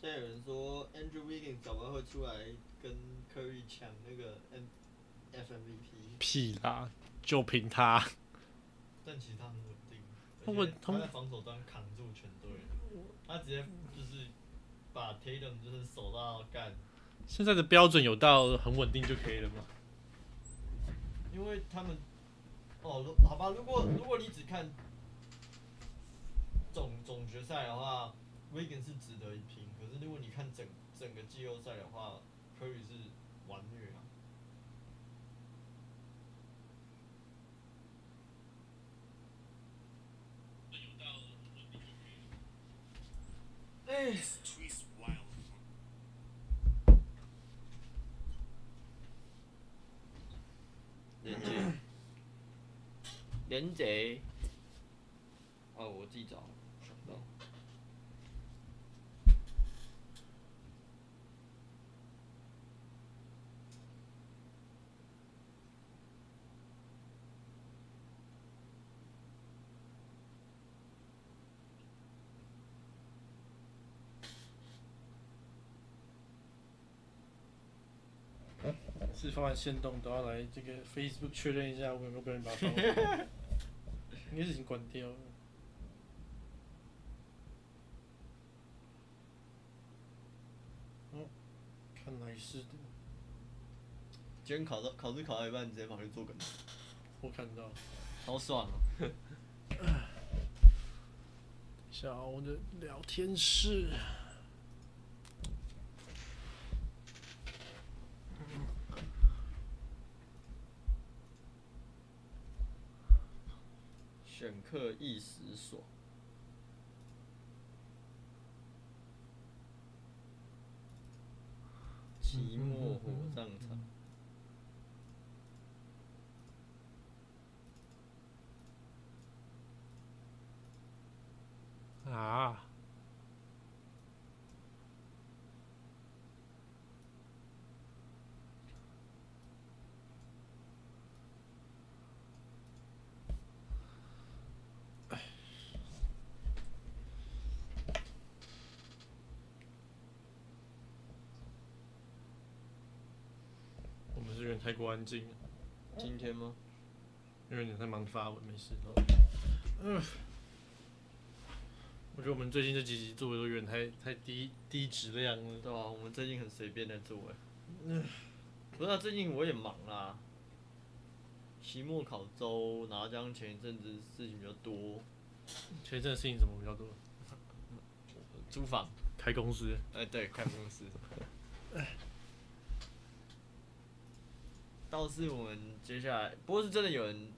现在有人说 Andrew Wiggins 早晚会出来跟 Curry 抢那个 M F M V P 屁啦，就凭他。但其实他很稳定，他稳他在防守端扛住全队，他直接就是把 Tatum 就是守到干，现在的标准有到很稳定就可以了吗？因为他们哦，如好吧，如果如果你只看总总决赛的话，Wiggins 是值得一拼，可是如果你看整整个季后赛的话，Curry 是完虐啊。哎，Tweets wild. 连接，连贼。哦，我自己找，想不到。是放完线动都要来这个 Facebook 确认一下我有没有被人把它 该是已经关掉了。哦，看来是的，今天考到考试考到一半，直接跑去做梗，我看到。好爽哦、下我的聊天室，选课一时爽。期末火葬场，啊，太过安静了，今天吗？因为你在忙发文，没事。嗯，我觉得我们最近这几集做的都有点太太低低质量了。对啊，我们最近很随便在做哎。不是啊，最近我也忙啦，期末考周，然后加上前一阵子事情比较多，前一阵事情怎么比较多？租房，开公司，哎、对，开公司。倒是我们接下来，不过是真的有人，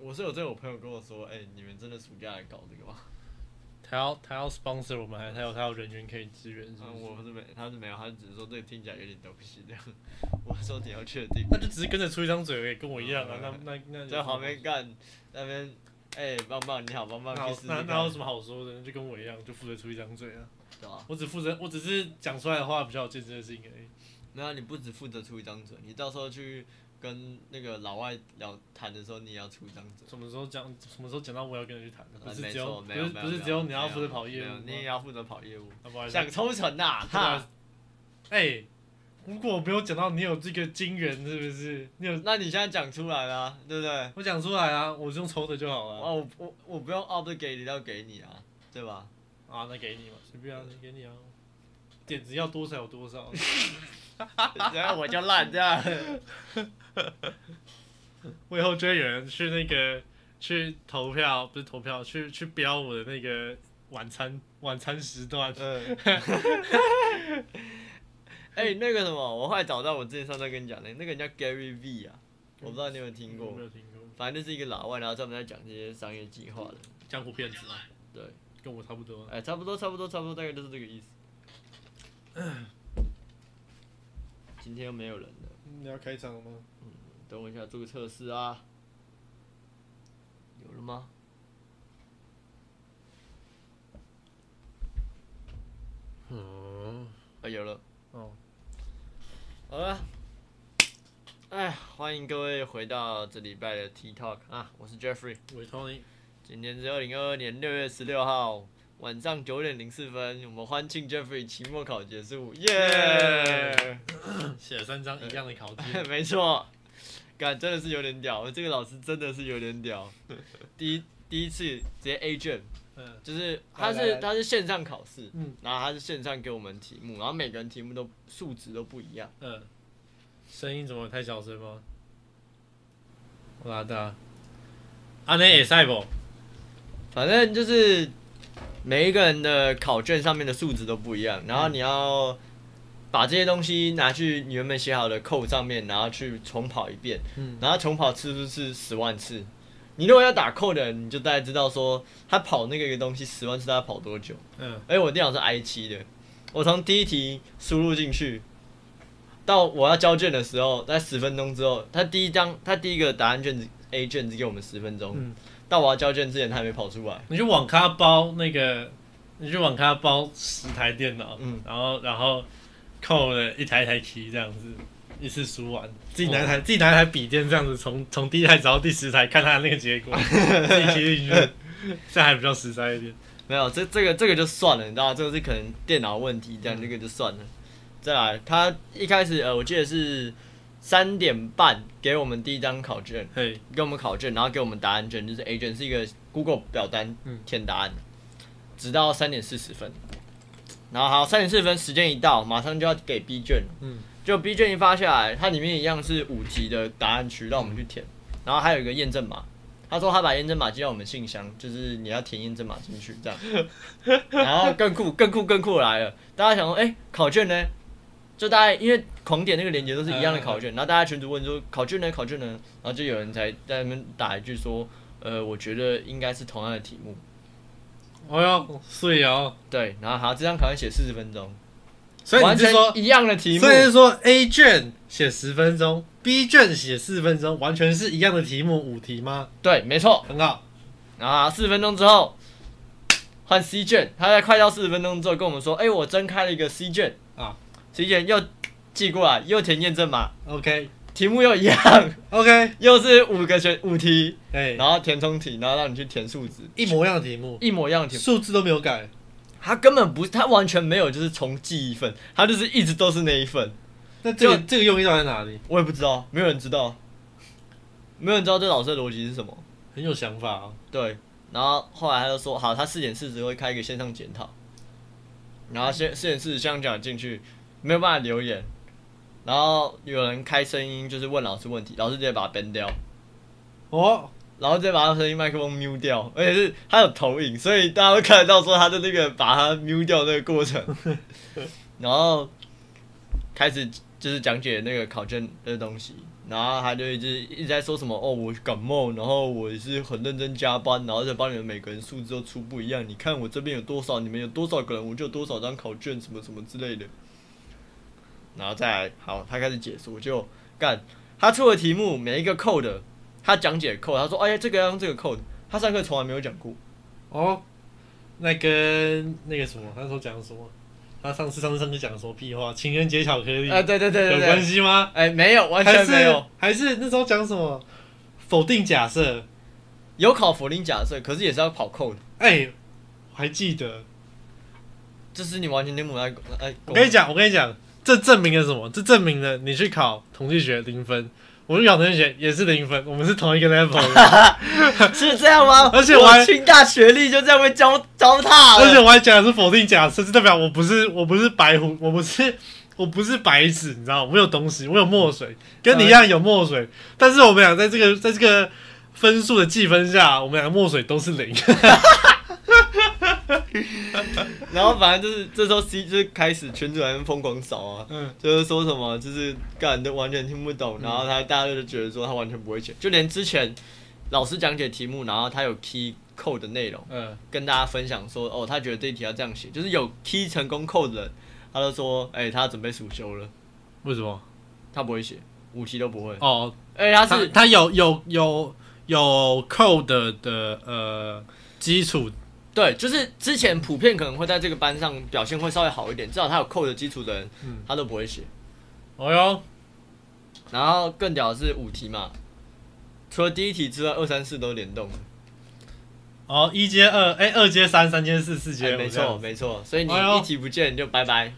我是有真的有朋友跟我说，哎、你们真的暑假来搞这个吗？他要他要 sponsor 我们，还他有他有人员可以支援，嗯，是？我是没，他是没有，他只是说这个听起来有点东西这样。我说你要确定，那就只是跟着出一张嘴而已，跟我一样啊。那嗯那那在旁边干那边，哎、棒棒你好，棒棒那那那有什么好说的？就跟我一样，就负责出一张嘴啊。对啊？我只负责，我只是讲出来的话比较有见证性而已。没有，你不只负责出一张嘴，你到时候去跟那个老外聊谈的时候，你也要出一张嘴。什么时候讲？什么时候讲到我要跟人去谈的？不是只有不是不是只有你要负责跑业务你也要负责跑业务。想抽成呐、不好意思哈！哎，如果我没有讲到你有这个金源，是不是？你有那你现在讲出来了啊，对不对？我讲出来啊，我就用抽的就好了。哦，我我我不用 obligate 要给你啊，对吧？啊，那给你嘛，随便啊，给你啊。点子要多少有多少。然后我就烂这样。我以后追有人去那个去投票，不是投票，去去标我的那个晚餐晚餐时段。嗯。哎、那个什么，我后来找到我之前上次跟你讲的，那个人叫 Gary V 啊，我不知道你有没有听过没，有听过。反正就是一个老外，然后专门在讲这些商业计划的。江湖骗子啊，对，跟我差不多。哎、差不多，差不多，差不多，大概就是这个意思。今天又没有人了，你要开场了吗？等我一下做个测试啊。有了吗？嗯，啊，有了。哦，好了，哎，欢欢迎各位回到这礼拜的 T Talk 啊，我是 Jeffrey，我是 Tony，今天是二零二二年六月十六号晚上九点零四分，我们欢庆 Jeffrey 期末考结束，耶！写了三张一样的考卷，没错，感真的是有点屌，这个老师真的是有点屌，第一第一次直接 A 卷，嗯就是他是他是线上考试，嗯然后他是线上给我们题目，然后每个人题目都数值都不一样。嗯，声音怎么太小声吗？我拉大，安内也赛不？反正就是每一个人的考卷上面的数值都不一样，然后你要把这些东西拿去你原本写好的扣上面，然后去重跑一遍，嗯。然后重跑次数是十万次。你如果要打扣的，你就大概知道说他跑那个东西十万次，他跑多久。嗯，而我电脑是 i 七的，我从第一题输入进去，到我要交卷的时候，在十分钟之后，他第一张他第一个答案卷子 A 卷子给我们十分钟，嗯到我要交卷之前他还没跑出来。你去网咖包那个，你去网咖包十台电脑，嗯然后然后扣了一台一台 key 这样子，一次输完，自己拿一台、自己拿一台笔电这样子，从从第一台找到第十台，看他的那个结果，自己去，这还比较实在一点。没有，这这个这个就算了，你知道，这个是可能电脑问题，这样嗯这个就算了。再来，他一开始呃，我记得是三点半给我们第一张考卷，嘿，给我们考卷，然后给我们答案卷，就是 A 卷是一个 Google 表单嗯填答案，直到三点四十分。然后好，三点四十分时间一到，马上就要给 B 卷。嗯，就 B 卷一发下来，它里面一样是五级的答案区，让我们去填，然后还有一个验证码。他说他把验证码寄到我们信箱，就是你要填验证码进去这样。然后更酷、更酷、更酷的来了，大家想说，哎、考卷呢？就大家因为狂点那个链接都是一样的考卷，然后大家群主问说考卷呢？考卷呢？然后就有人才在那边打一句说，呃，我觉得应该是同样的题目。哦哟，碎哦，对，然后好，这张考卷写四十分钟，所以完全你是说，一样的题目所。以是说 A 卷写十分钟，B 卷写四分钟，完全是一样的题目，五题吗？对，没错。很好，然后四十分钟之后换 C 卷，他在快到四十分钟之后跟我们说，哎、我真开了一个 C 卷啊，C 卷又寄过来，又填验证码，，OK 题目又一样，OK，又是五个选五题，哎，然后填充题，然后让你去填数字，一模一样的题目，一模一样的题目。数字都没有改。他根本不，他完全没有就是重记一份，他就是一直都是那一份。那这个这个用意到底在哪里？我也不知道，没有人知道，没有人知道这老师的逻辑是什么。很有想法啊。对，然后后来他就说，好，他四点四十会开一个线上检讨，然后先四点四十这样讲进去，没有办法留言，然后有人开声音就是问老师问题，老师直接把它 ban 掉，哦，然后直接把他声音麦克风 mute 掉，而且是他有投影，所以大家会看得到说他的那个把它 mute 掉那个过程，然后开始就是讲解那个考卷的东西，然后他就一直一直在说什么哦，我感冒，然后我是很认真加班，然后再帮你们每个人数字都出不一样，你看我这边有多少，你们有多少个人，我就有多少张考卷，什么什么之类的。然后再来，好，他开始解说，就干他出的题目每一个 code，他讲解 code，他说哎呀这个要用这个 code，他上课从来没有讲过。哦，那跟那个什么，他那时候讲什么？他上次上次上次讲什么屁话？情人节巧克力、啊，对对对对有关，系吗？哎，没有，完全没有，还是那时候讲什么？否定假设？有考否定假设，可是也是要跑 code，哎、我还记得。这是你完全听不来。哎，我跟你讲，我跟你讲，这证明了什么？这证明了你去考统计学零分，我去考统计学也是零分，我们是同一个 level 的。是这样吗？而且我还清大学历就这样被糟糟蹋了。而且我还讲的是否定假设，这代表我不是我不是白虎，我不是我不是白纸，你知道吗？我有东西，我有墨水，跟你一样有墨水，但是我们俩在这个在这个分数的计分下，我们俩墨水都是零。然后反正就是这时候 C 就是开始群主在那边疯狂扫啊，嗯，就是说什么就是干都完全听不懂，然后他大家就觉得说他完全不会写，就连之前老师讲解题目，然后他有 key code 的内容嗯，跟大家分享说，哦，他觉得这一题要这样写，就是有 key 成功 code 的人，他都说，哎、他准备暑修了，为什么？他不会写，五题都不会，哦，而且他他是他有有有有 code 的呃基础，对，就是之前普遍可能会在这个班上表现会稍微好一点，至少他有 code 的基础的人，嗯，他都不会写。哦哟，然后更屌的是五题嘛，除了第一题之外，二三四都联动。哦，一接二，哎，二接三，三接四，四接五，哎没错没错，所以你一题不见你就拜拜，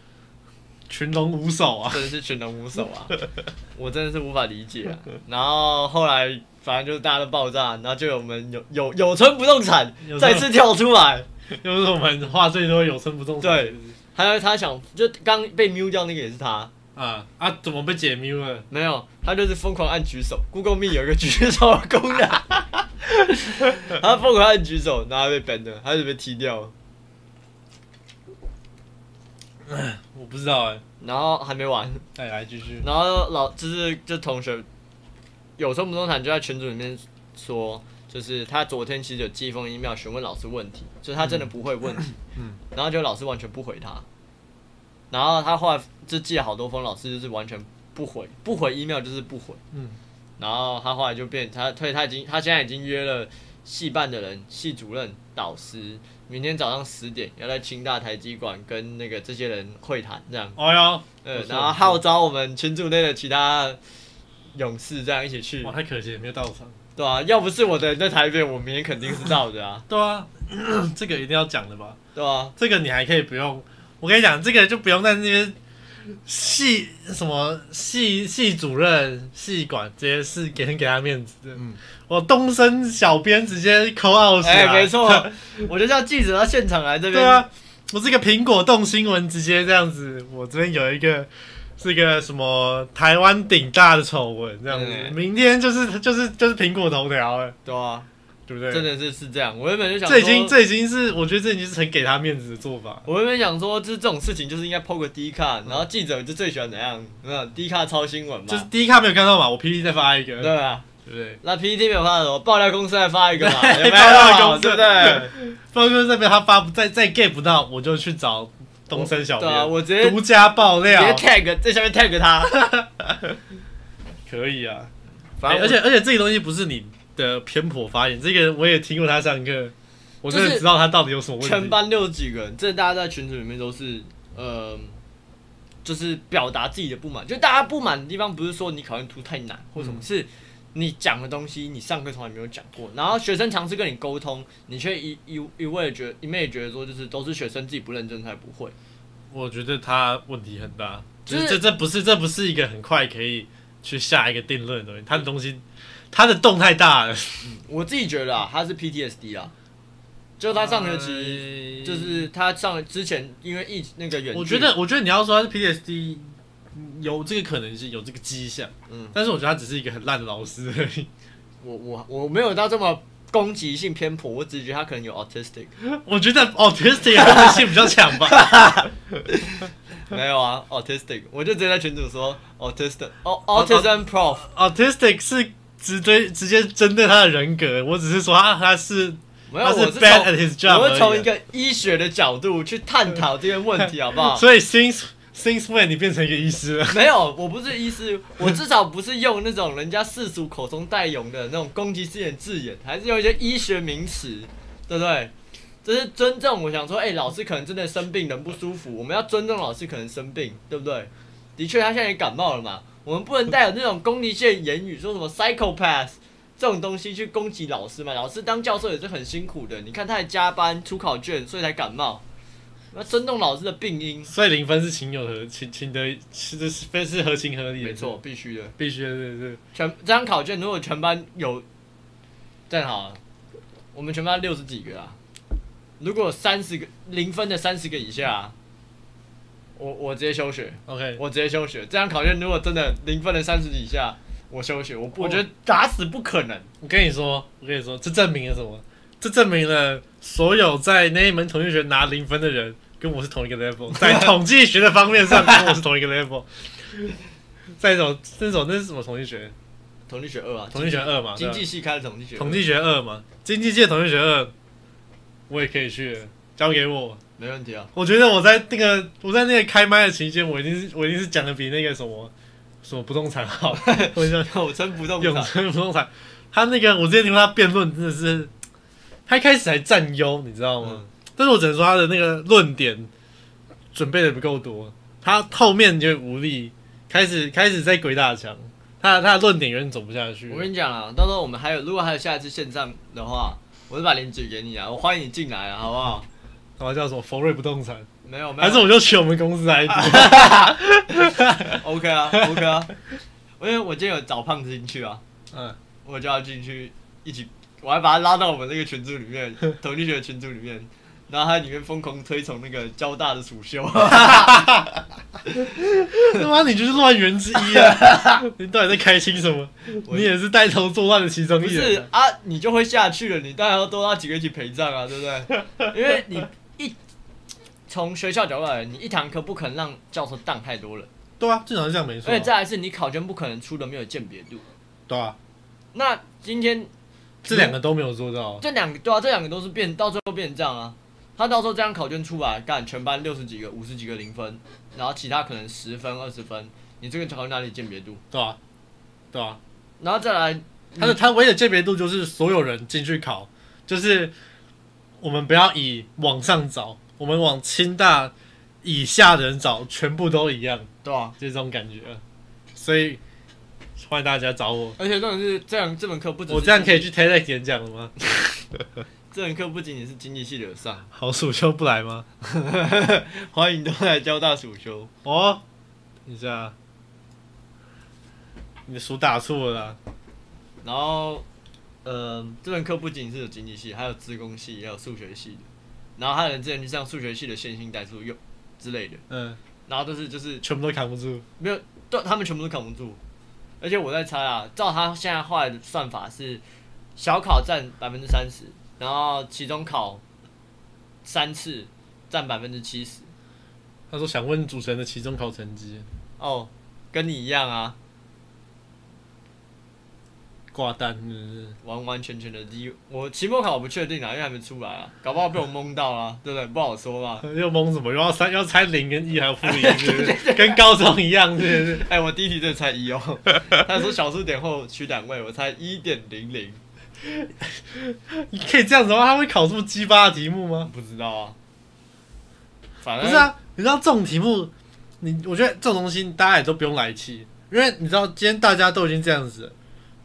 群龙无首啊！真的是群龙无首啊！我真的是无法理解啊。然后后来反正就是大家都爆炸，然后就有我们有有有村不动产再次跳出来，又是我们话最多有村不动产，对。还有他想就刚被 mute 掉那个也是他，啊啊，怎么被解 mute 了？没有，他就是疯狂按举手，Google Meet 有一个举手的功能，他疯狂按举手，然后被 ban 了，他就被踢掉了，我不知道哎，然后还没完，再来继续。然后老就是就同学有时候不动产就在群组里面说，就是他昨天其实有寄一封 email 询问老师问题，就是他真的不会问题，嗯。然后就老师完全不回他，然后他后来就寄了好多封，老师就是完全不回，不回 email 就是不回，嗯，然后他后来就变他退他已经他现在已经约了系办的人、系主任、导师，明天早上十点要在清大台积馆跟那个这些人会谈，这样，哦哟，呃然后号召我们群组内的其他勇士这样一起去。哇，，太可惜了，没有到场。对啊，要不是我的人在台北，我明天肯定是到的啊，对啊，这个一定要讲的吧？对啊，这个你还可以不用，我跟你讲，这个就不用在那边系什么系系主任、系管这些事给人给他面子的。嗯。我东升小编直接扣起来，哎，没错，我就叫记者到现场来这边，对啊，我这个苹果动新闻直接这样子，我这边有一个是一个什么台湾顶大的丑闻这样子，嗯明天就是就是就是苹果头条了，对啊，对不对？真的是是这样，我原本就想说这已经这已经是我觉得这已经是很给他面子的做法。我原本想说，就是这种事情就是应该 PO 个 D 卡，然后记者就最喜欢怎样？没有 D 卡抄新闻嘛，就是第一看没有看到嘛，我 PPT 再发一个，对啊。对不对？那 PPT 没有发的时候，爆料公司再发一个嘛，对有没爆料有？公司对不对？方哥这边他发不再再 get 不到，我就去找东升小编，我直接独家爆料直接，tag 在下面 tag 他。可以啊。反正我而且而且这个东西不是你的偏颇发言，这个我也听过他上课，我真的知道他到底有什么问题。全班六十几个人，这大家在群组里面都是呃，就是表达自己的不满。就大家不满的地方，不是说你考卷出太难或什么，嗯是你讲的东西你上课从来没有讲过，然后学生尝试跟你沟通，你却一一一味的觉得一昧地觉得说就是都是学生自己不认真才不会。我觉得他问题很大，就就是是这这不是这不是一个很快可以去下一个定论的东西，他的东西他的洞太大了。我自己觉得啊，他是 PTSD 啊，就他上学期。期就是他上之前因为疫那个远距，我觉得，我觉得你要说他是 PTSD，有这个可能性，有这个迹象，嗯，但是我觉得他只是一个很烂的老师而已。我我我没有到这么攻击性偏颇，我只是觉得他可能有 autistic，我觉得 autistic 的攻击性比较强吧。没有啊 autistic，我就直接在群主说 autistic，哦 autism prof，autistic 是直对直接针对他的人格，我只是说他他是没有，他是我是 bad 从 at his job，我是从一个医学的角度去探讨这些问题，好不好？所以 since since when 你变成一个医师了？没有，我不是医师，我至少不是用那种人家世俗口中带用的那种攻击性的字眼，还是用一些医学名词，对不对？这是尊重。我想说，哎、老师可能真的生病，人不舒服，我们要尊重老师可能生病，对不对？的确，他现在也感冒了嘛，我们不能带有那种攻击性的言语，说什么 psychopath 这种东西去攻击老师嘛。老师当教授也是很辛苦的，你看他还加班出考卷，所以才感冒。要尊重老师的病因，所以零分是情有合情情得是非是合情合理的，没错，，必须的。必须的，对对。全这张考卷如果全班有，这样好了，我们全班六十几个啊，如果三十个零分的三十个以下啊、我我直接休学，OK，我直接休学。这张考卷如果真的零分的三十以下，我休学。我不我觉得打死不可能。我跟你说，我跟你说，这证明了什么？这证明了所有在那一门统计学拿零分的人跟我是同一个 level，在统计学的方面上跟我是同一个 level。在一种这种那是什么统计学？统计学二啊，统计学二嘛，经济系开的统计学，统计学二嘛，经济界统计学二，我也可以去，交给我。没问题啊。我觉得我在那个我在那个开麦的期间，我一定是我一定是讲的比那个什么什么不动产好。我想有称不动永产，春不动产，他那个我之前听他辩论，真的是他一开始还占优，你知道吗？嗯，但是我只能说他的那个论点准备的不够多，他后面就无力，开始开始在鬼打墙，他他的论点有点走不下去我。跟你讲啊，到时候我们还有，如果还有下一次线上的话，我就把链接给你啊，我欢迎你进来啊，好不好？然后叫什么佛瑞不动产，没有没有，还是我就取我们公司 ID？OK 啊 OK 啊，因为我今天有找胖子进去啊，嗯，我就要进去一起，我还把他拉到我们那个群组里面，统计学群组里面，然后他里面疯狂推崇那个交大的暑修，他妈你就是乱源之一啊！你到底在开心什么？你也是带头作乱的其中一人是。啊，你就会下去了，你当然要多拉几个一起陪葬啊，对不对？因为你一从学校角度来，你一堂课不可能让教授当太多人，对啊，正常是这样没错啊。而且再来是你考卷不可能出的没有鉴别度。对啊，那今天这两个都没有做到。这两个对啊，这两个都是变，到最后变成这样啊。他到时候这样考卷出来，干全班六十几个、五十几个零分，然后其他可能十分、二十分，你这个考卷哪里鉴别度？对啊，对啊。然后再来，他的他唯一的鉴别度就是所有人进去考，就是我们不要以往上找，我们往清大以下的人找，全部都一样，对啊，就这种感觉。所以欢迎大家找我。而且重点是这样，这门课不止我这样可以去 TEDx 演讲了吗？这门课不仅仅是经济系的有上，好暑修不来吗？欢迎都来交大暑修。哦，等一下，你的书打错了啦。然后，呃，这门课不仅是有经济系，还有资工系，也有数学系的。然后还有人之前去上数学系的线性代数用之类的，嗯，然后都是就是全部都扛不住。没有，对，他们全部都扛不住。而且我在猜啊，照他现在后来的算法是，小考占百分之三十，然后期中考三次占百分之七十。他说想问主持人的期中考成绩，哦，跟你一样啊，挂单是不是？完完全全的低。我期末考我不确定啊，因为还没出来啊，搞不好被我蒙到啊，对不对？不好说嘛。又蒙什么？又要猜要猜零跟一还有负一，是不是？跟高中一样，是不是？哎、我第一题真的猜一哦，他说小数点后取两位，我猜一点零零，你可以这样子的话，他会考这么鸡巴的题目吗？不知道啊。反正不是啊，你知道这种题目，你我觉得这种东西大家也都不用来气，因为你知道今天大家都已经这样子了，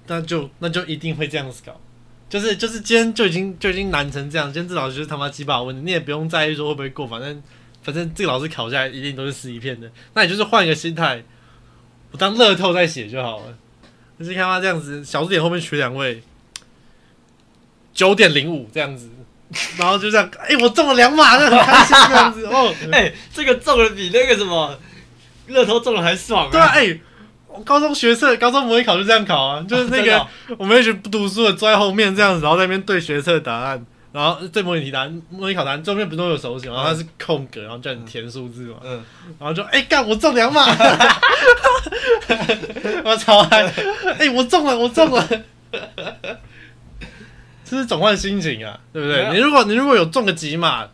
那就那就一定会这样子搞。就是就是今天就已经就已经难成这样，今天这老师就是他妈鸡巴的问题，你也不用在意说会不会过，反正反正这个老师考下来一定都是死一片的。那你就是换一个心态，我当乐透在写就好了。就是看他这样子，小数点后面取两位，九点零五这样子，然后就这样，哎、我中了两码，那很开心这样子哦。哎、这个中了比那个什么乐透中了还爽对啊，哎、我高中学测、高中模拟考就这样考啊，就是那个、我们一群不读书的坐在后面这样子，然后在那边对学测答案，然后对模拟题答案、模拟考答案中间不是都有手写吗，然后它是空格，然后叫你填数字嘛，嗯，然后就哎干、我中两码，我超嗨，哎、我中了，我中了。这是转换心情啊，对不对？你如果你如果有中个几码，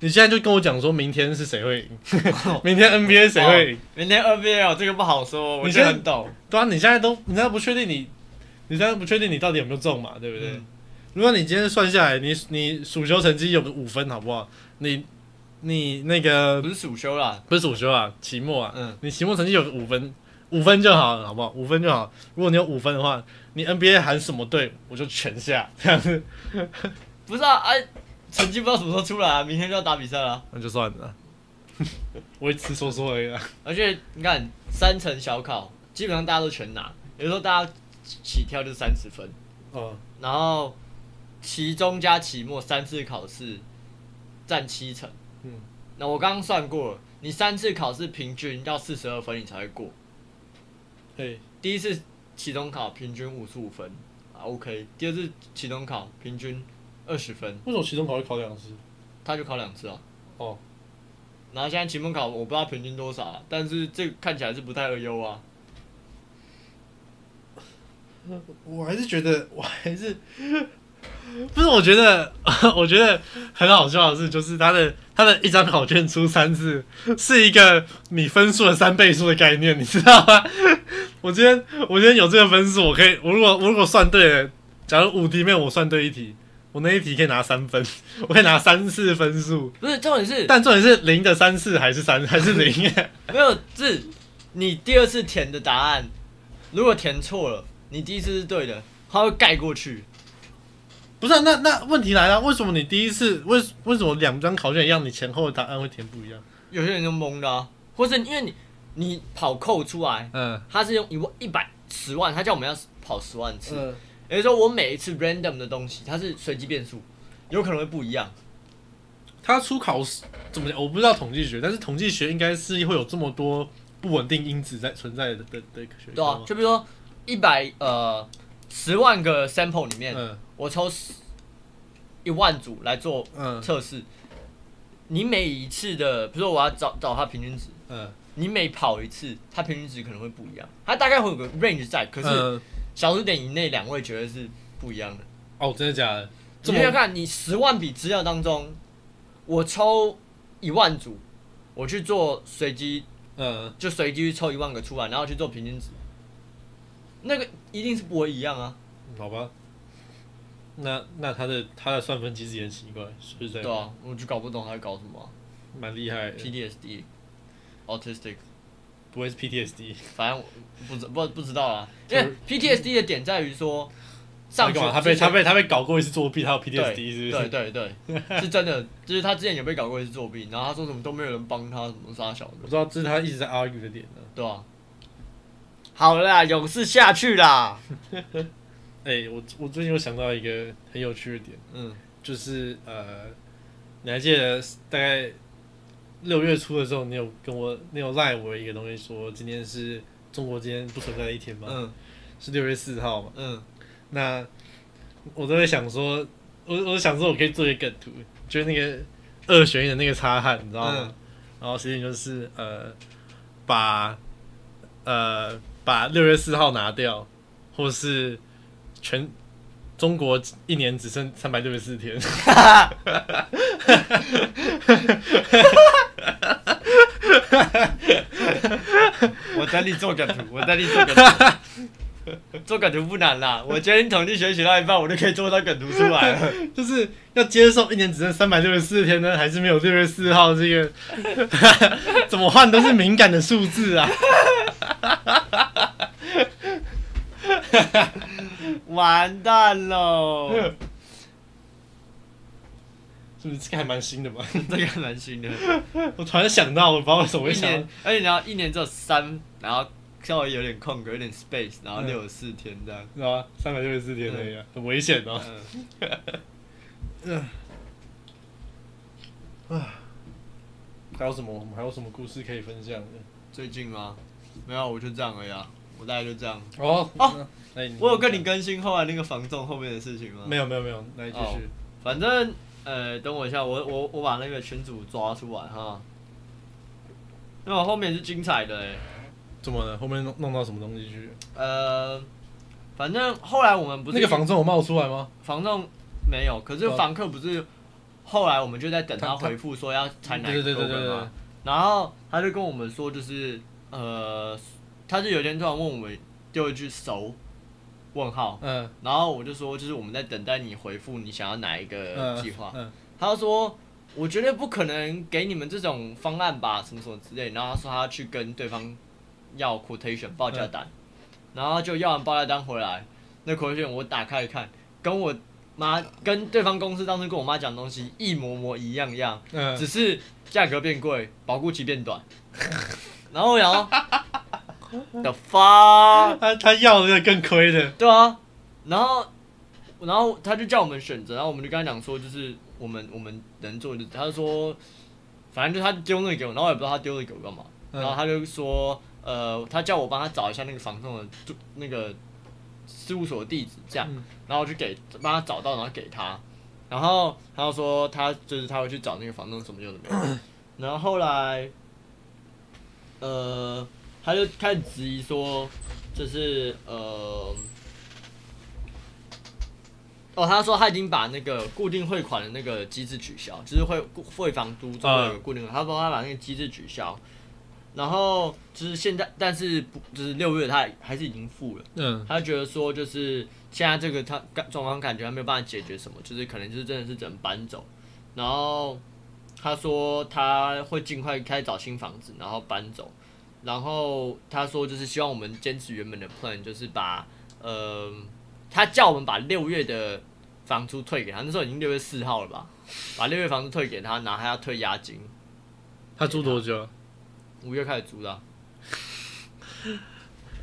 你现在就跟我讲说明天是谁会赢，明天 NBA 谁会赢？明天 NBA 这个不好说，我你先觉得很懂。对啊，你现在都你现在不确定你，你现在不确定你到底有没有中嘛，对不对？嗯如果你今天算下来，你你暑修成绩有个五分，好不好？你你那个不是暑修啦，不是暑修啊，期末啊，嗯，你期末成绩有个五分，五分就好了，好不好？五分就好。如果你有五分的话，你 NBA 喊什么队，我就全下，这样子 不是啊，哎、成绩不知道什么时候出来啊，明天就要打比赛了。那就算了。我只是说说而已啊。而且你看三层小考，基本上大家都全拿，有时候大家起跳就三十分，哦，然后期中加期末三次考试占七成。嗯，那我刚刚算过了，你三次考试平均要四十二分，你才会过。嘿，第一次期中考平均五十五分，啊 OK。第二次期中考平均二十分，为什么期中考会考两次？他就考两次啊。哦，然后现在期末考我不知道平均多少啊，但是这个看起来是不太二优啊。我还是觉得，我还是不是？我觉得，我觉得很好笑的是，就是他的他的一张考卷出三次，是一个你分数的三倍数的概念，你知道吗？我今天我今天有这个分数，我可以，我如果我如果算对了，假如五题里面我算对一题，我那一题可以拿三分，我可以拿三次分数，不是重点是但重点是零的三次还是三还是零？没有是，你第二次填的答案如果填错了，你第一次是对的，它会盖过去。不是、啊，那那问题来了，为什么你第一次为为什么两张考卷一样，你前后的答案会填不一样？有些人就懵了、啊，或是因为你你跑扣出来，嗯他是用一万一百十万，他叫我们要跑十万次，嗯，也就是说我每一次 random 的东西，它是随机变数，有可能会不一样。它出考试怎么讲？我不知道统计学，但是统计学应该是会有这么多不稳定因子在存在的的的学对啊，就比如说一百呃十万个 sample 里面，嗯我抽十一万组来做嗯测试，你每一次的，比如说我要找找它平均值，嗯，你每跑一次，它平均值可能会不一样，它大概会有个 range 在，可是嗯小数点以内两位绝对是不一样的。哦，真的假的？怎么你要看你十万笔资料当中，我抽一万组，我去做随机，嗯就随机去抽一万个出来，然后去做平均值，那个一定是不会一样啊，好吧。那那他的他的算分其实也很奇怪，是不是这样？对啊，我就搞不懂他在搞什么啊、蛮厉害的，PTSD、autistic，不会是 PTSD？反正我不知不不知道啦，因为 PTSD 的点在于说，上学他被他被他被搞过一次作弊，他有 PTSD 是不是？对对对，是真的，就是他之前有被搞过一次作弊，然后他说什么都没有人帮他，什么杀小的。我，知道这是他一直在 argue 的点呢。对吧、好了啦，勇士下去啦，哎、我我最近有想到一个很有趣的点，嗯。就是呃，你还记得大概六月初的时候，你有跟我你有赖我一个东西说，今天是中国今天不存在的一天吗？嗯是六月四号嘛？嗯，那我都会想说，我我想说我可以做一个梗图，就是那个二选一的那个擦汗，你知道吗？嗯然后实际就是呃，把呃把六月四号拿掉，或是全中国一年只剩三百六十四天。我等你做梗图，我等你做梗图，做梗图不难啦，我今天统计学习到一半，我就可以做到梗图出来了。就是要接受一年只剩三百六十四天呢，还是没有六月四号这个？怎么换都是敏感的数字啊！完蛋喽，是不是 这个还蛮新的嘛？这个还蛮新的。我突然想到，我不知道为什么会想到一年，而且你要一年只有三，然后稍微有点空格，有点 space，然后嗯六十四天这样。知道吧？三百六十四天而已啊，很危险哦。嗯，还有什么？我们还有什么故事可以分享的？最近吗？没有，我就这样而已啊，我大概就这样。哦哦，我有跟你更新后来那个防重后面的事情吗？没有没有没有，那你继哦续。反正呃，等我一下，我我我把那个群主抓出来哈。那我后面是精彩的哎、怎么了？后面弄弄到什么东西去？呃，反正后来我们不是那个房仲有冒出来吗？房仲没有，可是哦房客不是后来我们就在等他回复说要采哪个对对对然后他就跟我们说就是呃，他就有一天突然问我们丢一句熟问号，嗯。然后我就说就是我们在等待你回复你想要哪一个嗯计划，嗯。他说我绝对不可能给你们这种方案吧，什么什么之类。然后他说他要去跟对方要 quotation 报价单，然后就要完报价单回来，那 quotation 我打开一看，跟我妈跟对方公司当时跟我妈讲的东西一模模一样样，嗯。只是价格变贵，保护期变短。然后我想说，the fuck，他他要的更亏的。对啊，然后然后他就叫我们选择，然后我们就跟他讲说，就是我们我们能做的，他就说，反正就他丢那个给我，然后我也不知道他丢那个给我干嘛，嗯。然后他就说，呃，他叫我帮他找一下那个房东的住那个事务所的地址，这样，嗯然后我就给帮他找到，然后给他，然后他就说他就是他会去找那个房东什么有的没有的，然后后来，呃，他就开始质疑说，就是呃。哦，他说他已经把那个固定汇款的那个机制取消，就是汇汇房租中会有个固定的，他说他把那个机制取消，然后就是现在，但是不就是六月他还是已经付了，嗯他觉得说就是现在这个他感状况感觉他没有办法解决什么，就是可能就是真的是只能搬走，然后他说他会尽快开始找新房子，然后搬走，然后他说就是希望我们坚持原本的 plan，就是把呃，他叫我们把六月的房租退给他，那时候已经六月四号了吧，把六月房租退给他，然后还要退押金，他租多久啊？五月开始租的啊、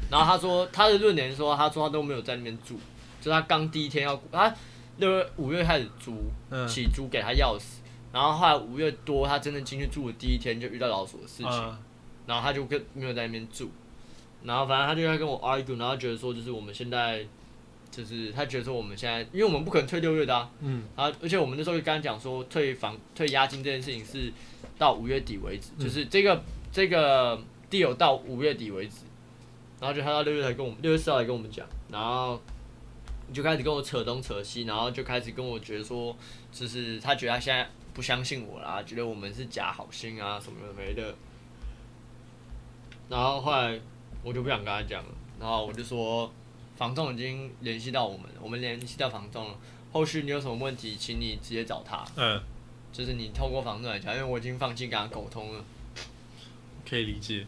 然后他说他的论点是说，他说他都没有在那边住，就他刚第一天要他六月五月开始租，嗯起租给他钥匙，然后后来五月多他真正进去住的第一天就遇到老鼠的事情，啊然后他就跟没有在那边住，然后反正他就在跟我 argue，然后觉得说就是我们现在就是他觉得说我们现在，因为我们不可能退六月的啊，嗯。啊，而且我们那时候就跟他讲说退房退押金这件事情是到五月底为止，嗯。就是这个这个 deal 到五月底为止，然后就他到六月才跟我们六月四号才跟我们讲，然后就开始跟我扯东扯西，然后就开始跟我觉得说，就是他觉得他现在不相信我啦，觉得我们是假好心啊什么的没的。然后后来我就不想跟他讲了，然后我就说，房仲已经联系到我们了，我们联系到房仲了，后续你有什么问题，请你直接找他，嗯，就是你透过房仲来讲，因为我已经放弃跟他沟通了，可以理解。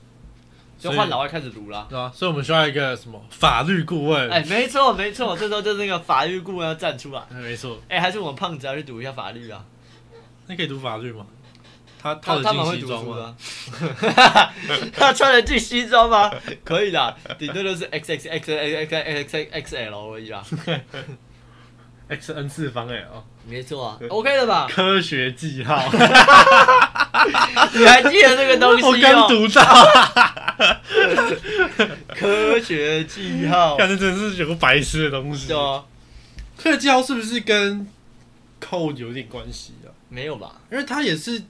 就换老外开始读啦。对啊，所以我们需要一个什么法律顾问？哎，没错没错，这时候就是那个法律顾问要站出来。哎，没错，哎，还是我们胖子要去读一下法律啊？那可以读法律吗？他他套得进他蛮会读西装吗？他穿得进西装吗？可以的，顶多就是 X X X X X X X L 而已啦。X N 次方 L 没错啊，OK 的吧？科学记号，你还记得这个东西我刚哦？读到，科学记号，感觉真的是有个白痴的东西对。啊，科学记号是不是跟 code 有点关系啊？没有吧？因为他也是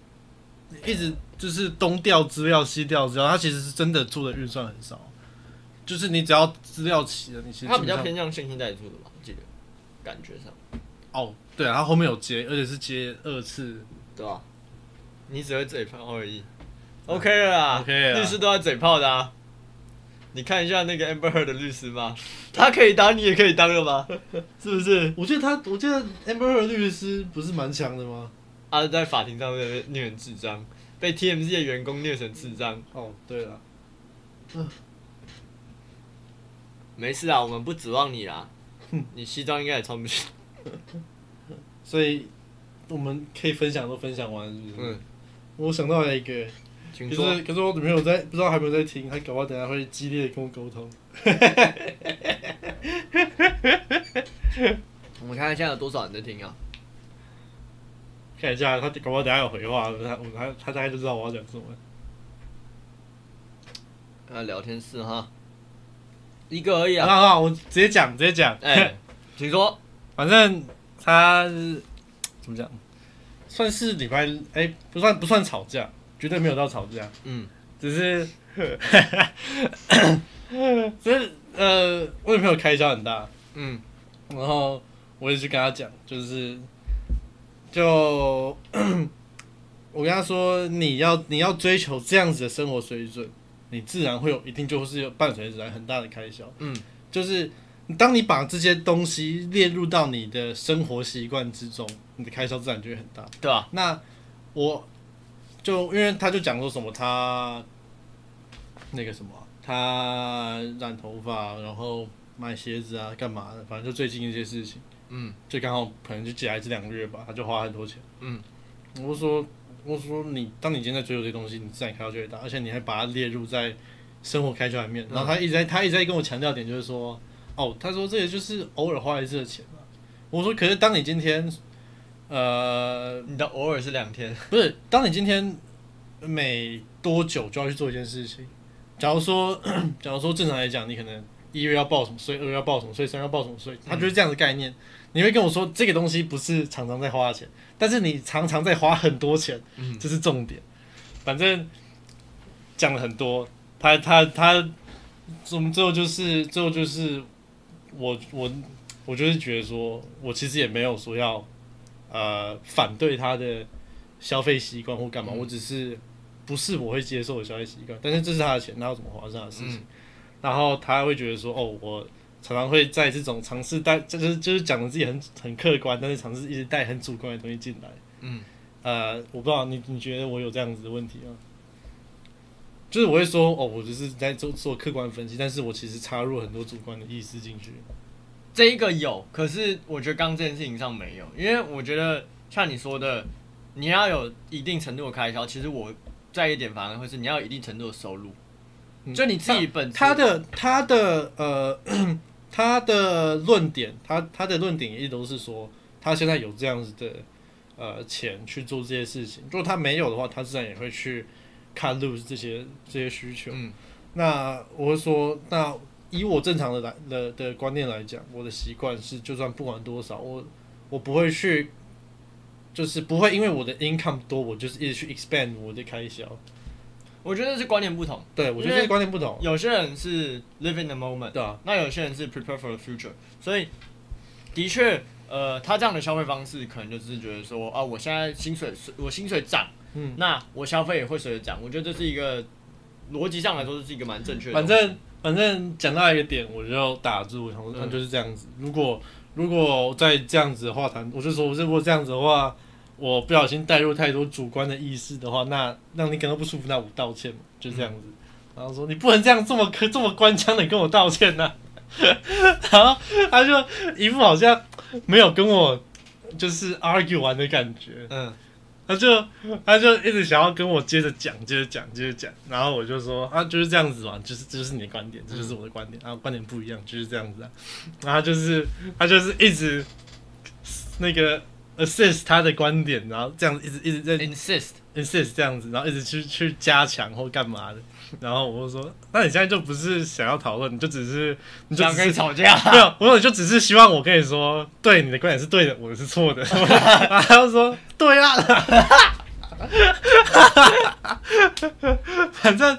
一直就是东调资料西调资料，他其实是真的做的预算很少。就是你只要资料齐了，你其实他比较偏向现金代做的吧？我记得感觉上，哦，对啊，他后面有接，而且是接二次。对吧？你只会嘴炮而已，OK 了啦 OK 了律师都要嘴炮的啊。你看一下那个 Amber Heard 的律师吗，他可以当，你也可以当了吗？是不是？我觉得他，我觉得 Amber Heard 律师不是蛮强的吗？啊，在法庭上被虐成智障，被 TMZ 的员工虐成智障。哦，对了，嗯 没事啊，我们不指望你啦。你西装应该也穿不起。所以我们可以分享都分享完，是不是？嗯，我想到了一个，可。是可是我女朋友在，不知道还有没有在听，她搞不好等下会激烈的跟我沟通。我们看看现在有多少人在听啊？看一下，他搞不好等下有回话，他我他他大概就知道我要讲什么。啊，聊天室哈，一个而已好啊。好好，我直接讲，直接讲。哎、请说。反正他是怎么讲，算是礼拜哎、不算不算吵架，绝对没有到吵架，嗯只是，只是呃，我女朋友开销很大，嗯然后我也去跟他讲，就是就 我跟他说，你要你要追求这样子的生活水准，你自然会有一定就是有伴随着来很大的开销。嗯就是当你把这些东西列入到你的生活习惯之中，你的开销自然就会很大。对啊、那我就因为他就讲说什么他那个什么啊，他染头发，然后买鞋子啊，干嘛的，反正就最近一些事情，嗯就刚好可能就接来这两个月吧，他就花很多钱。嗯，我就说，我说你当你今天在追求这些东西，你自然开销就会大，而且你还把它列入在生活开销里面。然后他一直在他一直在跟我强调点，就是说，哦，他说这也就是偶尔花一次的钱嘛。我说，可是当你今天，呃，你的偶尔是两天。不是，当你今天每多久就要去做一件事情？假如说，假如说正常来讲，你可能一月要报什么税，二月要报什么税，三月要报什么税，他就是这样的概念。你会跟我说这个东西不是常常在花钱，但是你常常在花很多钱，嗯这是重点。反正讲了很多，他他他，我们最后就是最后就是我我我就是觉得说，我其实也没有说要呃反对他的消费习惯或干嘛，嗯我只是不是我会接受的消费习惯，但是这是他的钱，他要怎么花是他的事情。嗯然后他会觉得说，哦，我常常会在这种尝试带，就是就是讲的自己很很客观，但是尝试一直带很主观的东西进来。嗯，呃，我不知道你你觉得我有这样子的问题吗？就是我会说哦，我只是在做做客观分析，但是我其实插入很多主观的意思进去。这一个有，可是我觉得刚刚这件事情上没有，因为我觉得像你说的，你要有一定程度的开销，其实我在一点反而会是你要有一定程度的收入，嗯就你自己本他的他的呃他的论点，他他的论点一直都是说，他现在有这样子的呃钱去做这些事情，如果他没有的话，他自然也会去看 lose 这些这些需求。嗯那我会说，那以我正常的来的的观念来讲，我的习惯是，就算不管多少，我我不会去，就是不会因为我的 income 多，我就是一直去 expand 我的开销。我觉得是观念不同，对我觉得是观念不同。有些人是 live in the moment，对啊，那有些人是 prepare for the future，所以的确，呃，他这样的消费方式可能就是觉得说，啊，我现在薪水我薪水涨，嗯，那我消费也会随着涨，我觉得这是一个逻辑上来说，这是一个蛮正确的反。正反正讲到一个点，我就打住，我想说，嗯那就是这样子。如果如果再这样子的话，谈我就说，如果这样子的话，我不小心带入太多主观的意识的话，那让你感到不舒服，那我道歉嘛，就这样子。然后说你不能这样这么可这么官腔的跟我道歉呐、然后他就一副好像没有跟我就是 argue 完的感觉，嗯，他就他就一直想要跟我接着讲，接着讲，接着讲，然后我就说啊，就是这样子嘛，就是这就是你的观点，这就是我的观点，然后观点不一样，就是这样子啊，然后他就是他就是一直那个 assist 他的观点，然后这样子一直一直在 insist，insist 这样子，然后一直去去加强或干嘛的，然后我就说，那你现在就不是想要讨论，你就只是你就只是可以吵架。没有，我说你就只是希望我跟你说，对你的观点是对的，我的是错的。然后他就说对啊，反正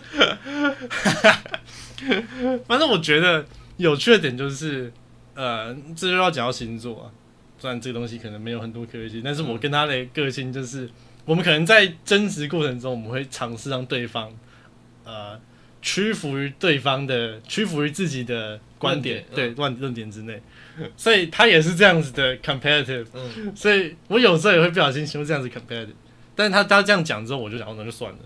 反正我觉得有趣的点就是，呃，这就要讲到星座啊。虽然这个东西可能没有很多科学性，但是我跟他的个性就是，我们可能在争执过程中，我们会尝试让对方，呃，屈服于对方的，屈服于自己的观点，对论论点之内。所以他也是这样子的 competitive，嗯，所以我有时候也会不小心形容这样子 competitive。但是他他这样讲之后，我就想，哦那就算了。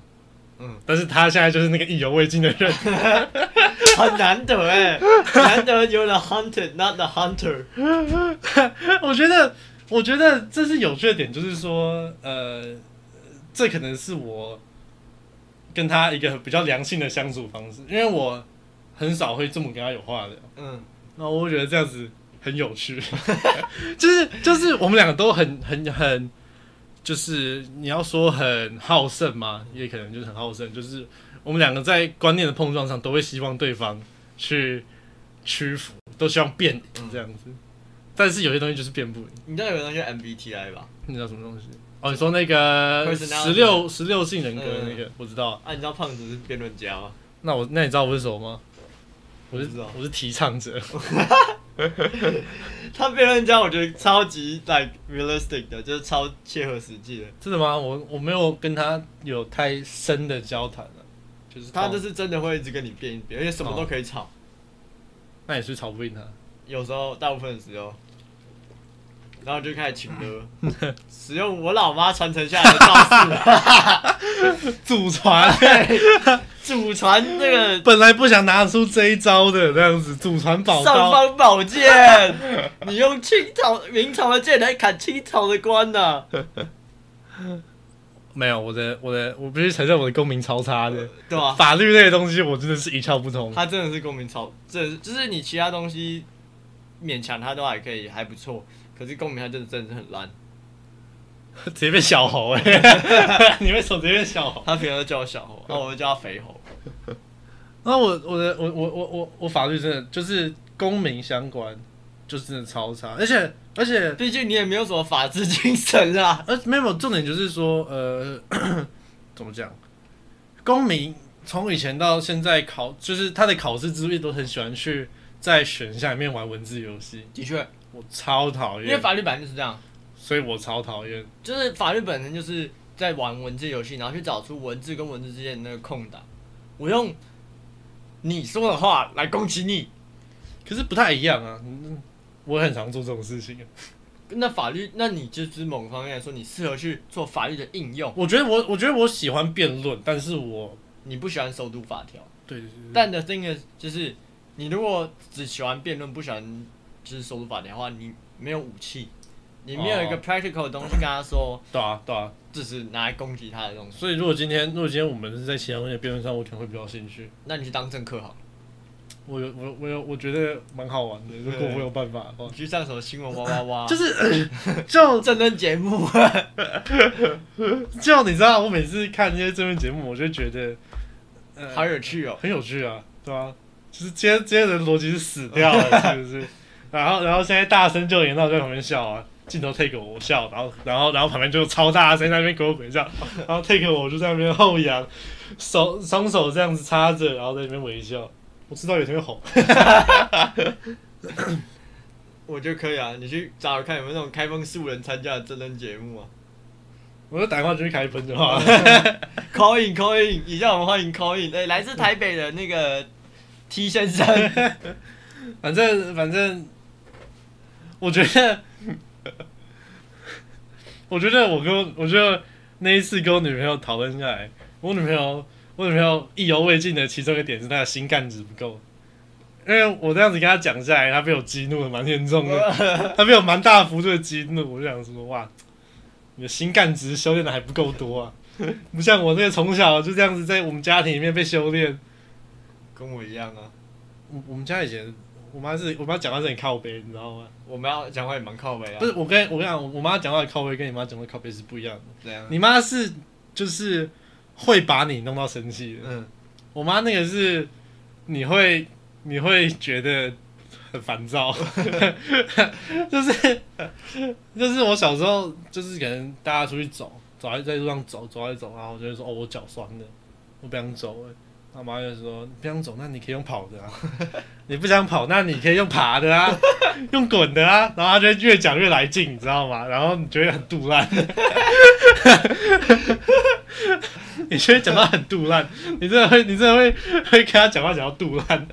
嗯，但是他现在就是那个意犹未尽的人，很难得哎，难得有 the hunted，not the hunter。我觉得，我觉得这是有趣的点，就是说，呃，这可能是我跟他一个比较良性的相处方式，因为我很少会这么跟他有话聊，嗯，那我会觉得这样子很有趣，就是就是我们两个都很很很，就是你要说很好胜吗，也可能就是很好胜，就是我们两个在观念的碰撞上都会希望对方去屈服，都希望变赢这样子。但是有些东西就是变不赢，你知道有个东西叫 MBTI 吧？你知道什么东西？哦，你说那个十六十六性人格的那个，我知道。啊，你知道胖子是辩论家吗？那我那你知道我是什么吗？我是不知道我是提倡者。他辩论家我觉得超级 like realistic 的，就是超切合实际的。真的吗？我我没有跟他有太深的交谈了，就是他就是真的会一直跟你辩一辩，而且什么都可以吵。那也是吵不赢他。有时候大部分的时候，然后就开始请歌，使用我老妈传承下来的招式，祖传。对，祖传这个本来不想拿出这一招的，这样子祖传宝尚。方宝剑，你用清朝明朝的剑来砍清朝的官呐、没有我的我的，我必须承认我的功名超差的，对吧、法律类的东西我真的是一窍不通。他真的是功名超，这就是你其他东西勉强他都还可以还不错，可是公民他真的真的是很烂。直接变小猴哎、你为什么直接变小猴？他平常都叫我小猴，那我就叫他肥猴。那我我的我我我我我法律真的就是公民相关，就真的超差，而且而且毕竟你也没有什么法治精神啊。而没有重点就是说，呃，怎么讲？公民从以前到现在考，就是他的考试之路都很喜欢去在选项里面玩文字游戏，的确，我超讨厌，因为法律本来就是这样，所以我超讨厌。就是法律本身就是在玩文字游戏，然后去找出文字跟文字之间的那个空档。我用你说的话来攻击你，可是不太一样啊，嗯我很常做这种事情。那法律，那你就是某个方面来说，你适合去做法律的应用。我觉得我我觉得我喜欢辩论，但是我你不喜欢首读法条，对对对，但的这个就是你如果只喜欢辩论，不喜欢就是首都法庭的话，你没有武器，你没有一个哦 practical 的东西跟他说，对啊对啊。就是拿来攻击他的东西，所以如果今天如果今天我们是在其他东西的辩论上，我可能会比较有兴趣。那你去当政客好了，我有我我有我觉得蛮好玩的，如果我有办法的话你，去上什么新闻哇哇哇，就是是 就 政论节目，就你知道，我每次看这些政论节目，我就觉得，呃，好有趣哦。很有趣啊，对啊、就是今天今天的逻辑是死掉了，是不是？然后然后现在大声就演到在旁边笑啊，镜头 take 我笑，然后然后然后旁边就超大声在那边给我鬼笑，然后 take 我就在那边后仰，手双手这样子插着，然后在那边微笑。我知道有天会红，我觉得可以啊，你去找找看有没有那种开放素人参加的真人节目啊。我就打电话就去开喷就好了。call in call in，以下我们欢迎 call in，哎、来自台北的那个 T 先生，反 正反正，我觉得，我觉得我跟我我觉得那一次跟我女朋友讨论下来，我女朋友我女朋友意犹未尽的其中一个点是她的心干值不够，因为我这样子跟她讲下来，她被我激怒了蛮严重的，她被我蛮大幅度的激怒，我就想说哇，你的心干值修炼的还不够多啊，不像我这个从小就这样子在我们家庭里面被修炼。跟我一样啊。我我们家以前，我妈是我妈讲话是很靠背，你知道吗？我们要讲话也蛮靠背啊。不是我跟我跟你讲，我我妈讲话的靠背跟你妈讲话的靠背是不一样的。你妈是就是会把你弄到生气的，嗯，我妈那个是你会你会觉得很烦躁，就是就是我小时候就是可能大家出去走，走在在路上走走在走，然后我就会说哦我脚酸了，我不想走了。他妈就说：“你不想走，那你可以用跑的啊。你不想跑，那你可以用爬的啊，用滚的啊。”然后他就越讲越来劲，你知道吗？然后你觉得很杜烂，你就会讲到很杜烂，你真的会，你真的会会跟他讲话讲到杜烂。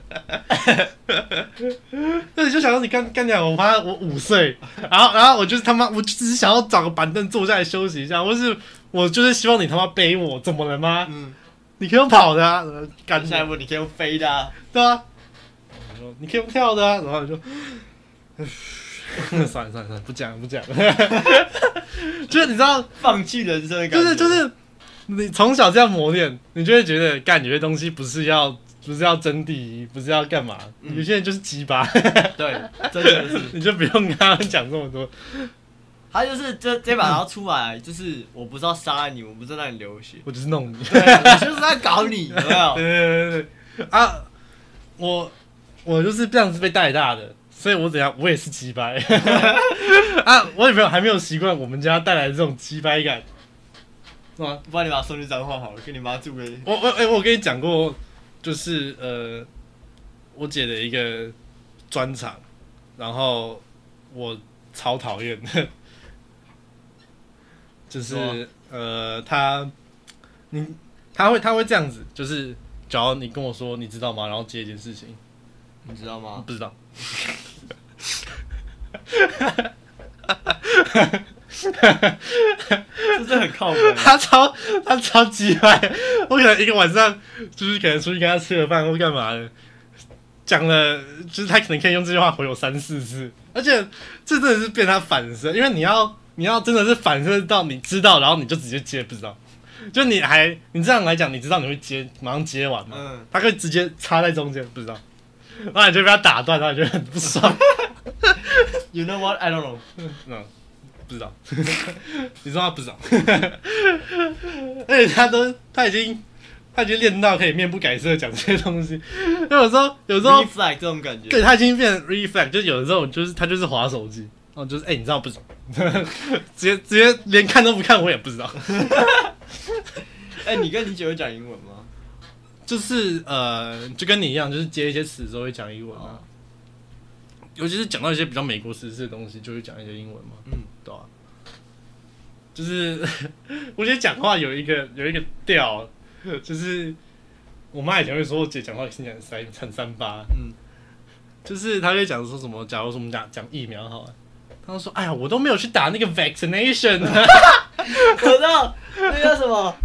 那你就想到你干干讲，我妈我五岁，然后然后我就是他妈，我只是想要找个板凳坐下来休息一下，或是我就是希望你他妈背我，怎么了吗？嗯，你可以用跑的啊，呃干下一步你可以用飞的、啊，对啊，我说你可以用跳的啊，然后你就，算了算了算了，不讲了不讲。了，就是你知道，放弃人生的感觉。就是就是你从小这样磨练，你就会觉得干有些东西不是要不是要争第一，不是要干嘛，嗯。有些人就是鸡巴，对，真的是，你就不用跟他们讲这么多。他就是这这把刀出来，就是我不是要杀你，我不是让你流血，我就是弄你，对，我就是在搞你，有没有？对对对对啊！我我就是这样子被带大的，所以我怎样，我也是鸡掰 啊！我女朋友还没有习惯我们家带来的这种鸡掰感，是吗？不然你把他送去彰化好了，跟你妈住个。我我哎、我跟你讲过，就是呃，我姐的一个专场，然后我超讨厌的，就是呃，他你他会他会这样子，就是假如你跟我说你知道吗，然后接一件事情，你知道吗？不知道，这是很靠谱。他超他超级坏，我可能一个晚上就是可能出去跟他吃个饭或干嘛的，讲了就是他可能可以用这句话回我三四次，而且这真的是变他反射，因为你要你要真的是反射到你知道，然后你就直接接不知道，就你还你这样来讲，你知道你会接马上接完嘛？嗯，他可以直接插在中间，不知道，然后你就被他打断，然后你就很不爽。You know what? I don't know. 嗯，不知道，你说他不知道，而且他都他已经他已经练到可以面不改色地讲这些东西，因为有时候有时候 reflect 这种感觉。对他已经变成 reflect，就有的时候就是他就是划手机，然后就是哎、你知道不知道，直接直接连看都不看我也不知道，哎、你跟你姐会讲英文吗？就是呃就跟你一样，就是接一些词的时候会讲英文啊。哦尤其是讲到一些比较美国时事的东西，就会讲一些英文嘛。嗯，对啊，就是 我觉得讲话有一个有一个调，就是我妈以前会说我姐讲话听起来很三很三八，嗯，就是她会讲说什么，假如说我们讲讲疫苗好了，她就说哎呀我都没有去打那个 vaccination，我知道那个叫什么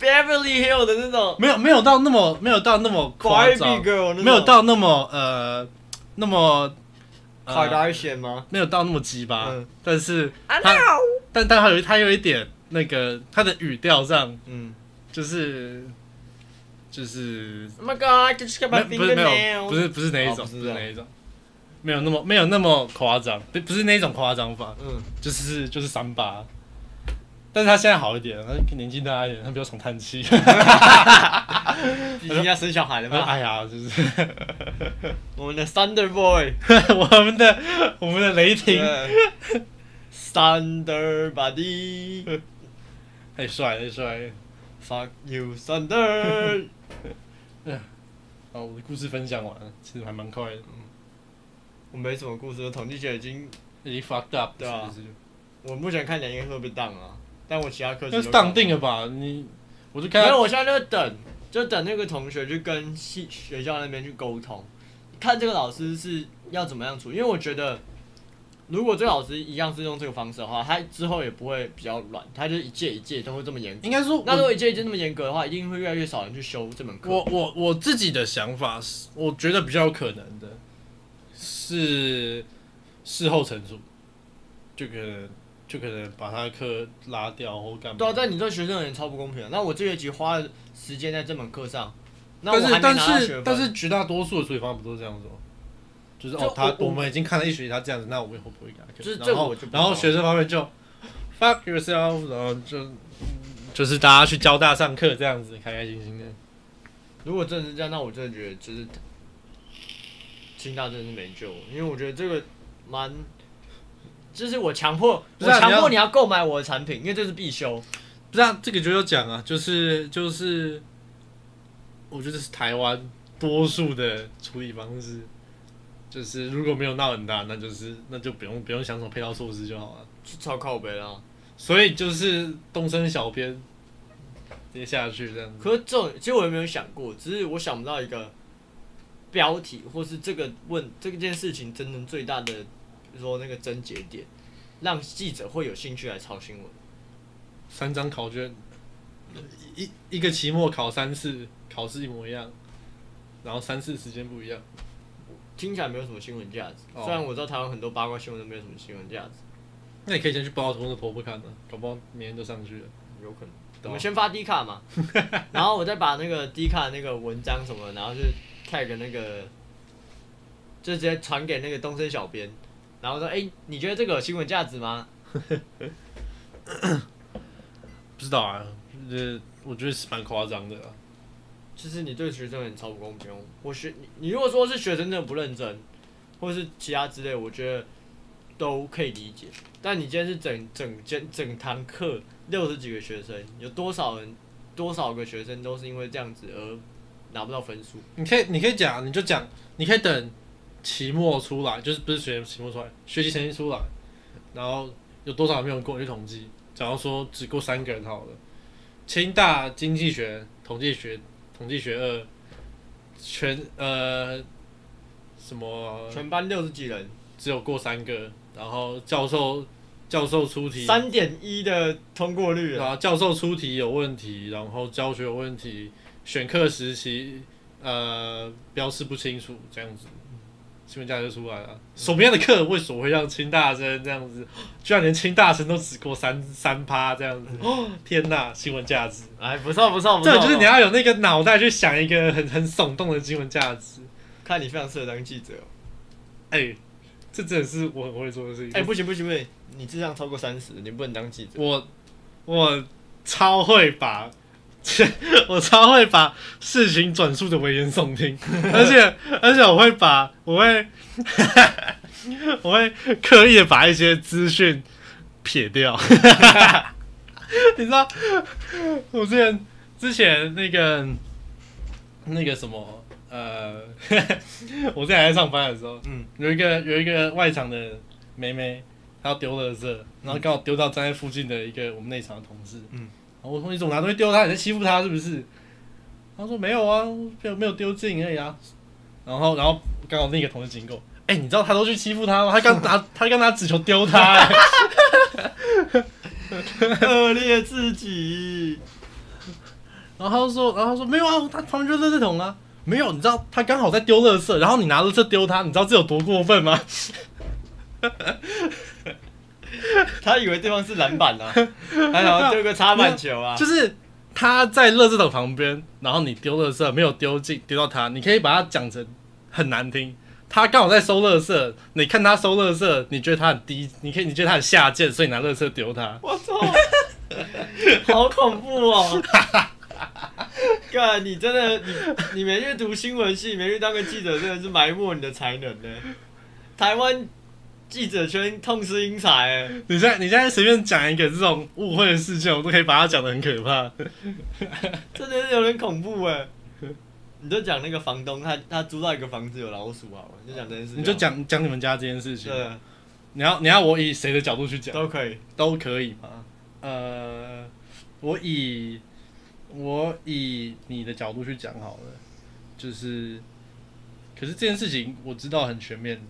？Beverly Hill 的那种。没有没有到那么没有到那么夸张，girl，没有到那么呃那么。吗？没有到那么鸡巴，嗯。但是啊他但但他有他有一点那个他的语调上嗯。就是就是，Oh my God，just got 没 my 不是没有。不是不是哪一种、哦不是这样。不是那一种，没有那么没有那么夸张，不不是那种夸张法，嗯，就是就是三八。但是他现在好一点，他年纪大一点，他比较常叹气。已经要生小孩了吗？哎呀，就是 我们的 Thunder Boy，我们的我们的雷霆对 Thunder Body。太帅了太帅了。Fuck you, Thunder！好，我的故事分享完了，其实还蛮快的，我没什么故事，我统计学已经，已经 fucked up，对啊我目前看两应该会被当啊，但我其他科那是当定了吧？你我就看没有，我现在就等，就等那个同学去跟系学校那边去沟通，看这个老师是要怎么样处理。因为我觉得，如果这个老师一样是用这个方式的话，他之后也不会比较软，他就一届一届都会这么严格。应该说那如果一届一届那么严格的话，一定会越来越少人去修这门课。我我我自己的想法是，我觉得比较有可能的是事后惩处，就可能就可能把他的课拉掉或干嘛。对啊，但你对学生而言超不公平的。那我这学期花了时间在这门课上，那我还没但是但拿到学分。是但是绝大多数的处理方法不都是这样子吗？就是哦，他我们已经看了一学期他这样子，那我们以后不会给他课。就是然后这个我就不知道然后学生方面就 fuck yourself，然后就就是大家去交大上课这样子，开开心心的。如果真的是这样，那我真的觉得就是清大真的是没救了，因为我觉得这个蛮，就是我强迫我强迫你要购买我的产品，因为这是必修。不是啊，这个就要讲啊，就是就是，我觉得是台湾多数的处理方式，就是如果没有闹很大，那就是那就不用不用想什么配套措施就好了。是超靠北啦。所以就是东升小编直接下去这样子。可是这种其实我也没有想过，只是我想不到一个标题，或是这个问这件事情真正最大的说那个症结点，让记者会有兴趣来抄新闻。三张考卷，一一个期末考三次，考试一模一样，然后三次时间不一样。听起来没有什么新闻价值，哦虽然我知道台湾很多八卦新闻都没有什么新闻价值，那你可以先去报图的婆婆看呢，搞不好明天就上去了。有可能。我们先发 D 卡嘛，然后我再把那个 D 卡那个文章什么，然后就 tag 那个，就直接传给那个东森小编，然后说，哎、你觉得这个有新闻价值吗？不知道啊，呃，我觉得是蛮夸张的啊。就是你对学生很超不公平哦。我学你，你如果说是学生真的不认真，或是其他之类，我觉得都可以理解。但你今天是整整间整堂课六十几个学生，有多少人多少个学生都是因为这样子而拿不到分数？你可以，你可以讲，你就讲，你可以等期末出来，就是不是学期末出来，学习成绩出来，然后有多少人没有过，你去统计。假如说只过三个人好了，清大经济学、统计学、统计学二，全呃什么全班六十几人，只有过三个，然后教授教授出题，三点一的通过率啊！然后教授出题有问题，然后教学有问题，选课时期呃标示不清楚，这样子，新闻价值就出来了。什么样的课为什么会让清大生这样子？居然连清大生都只过三三趴这样子，哦 天哪！新闻价值，哎，不错不错不错，这就是你要有那个脑袋去想一个很很耸动的新闻价值。看你非常适合当记者哦。哎、这真的是我很会做的事情。哎，不行不行不行，你智商超过三十，你不能当记者。我我超会把，我超会把事情转述的危言耸听，而且而且我会把我会 我会刻意的把一些资讯撇掉。你知道，我之前之前那个那个什么呃，我之前还在上班的时候，嗯，有一个有一个外场的妹妹，她要丢垃圾，然后刚好丢到站在附近的一个我们内场的同事，嗯，我说你怎么拿东西丢他？你在欺负他是不是？他说没有啊，没有没有丢进而已啊。然后然后刚好另一个同事经过，哎、你知道他都去欺负他吗？他刚拿他刚拿纸球丢他、哎 恶劣自己。然后他说，然后他说没有啊，他旁边就是垃圾桶啊，没有，你知道他刚好在丢垃圾，然后你拿垃圾丢他，你知道这有多过分吗？他以为对方是篮板啊，还想要丢个插板球啊，就是他在垃圾桶旁边，然后你丢垃圾没有丢进丢到他，你可以把它讲成很难听。他刚好在收垃圾，你看他收垃圾，你觉得他很低，你可以你觉得他很下贱，所以拿垃圾丢他。我操，好恐怖哦！干，你真的你你没去读新闻系，没去当个记者，真的是埋没你的才能呢。台湾记者圈痛失英才哎，你现在你现在随便讲一个这种误会的事件，我都可以把它讲的很可怕。真的是有点恐怖哎。你就讲那个房东，他他租到一个房子有老鼠好了，你就讲这件事。你就讲讲你们家这件事情。对，你要你要我以谁的角度去讲？都可以，都可以吗？呃，我以我以你的角度去讲好了，就是，可是这件事情我知道很全面，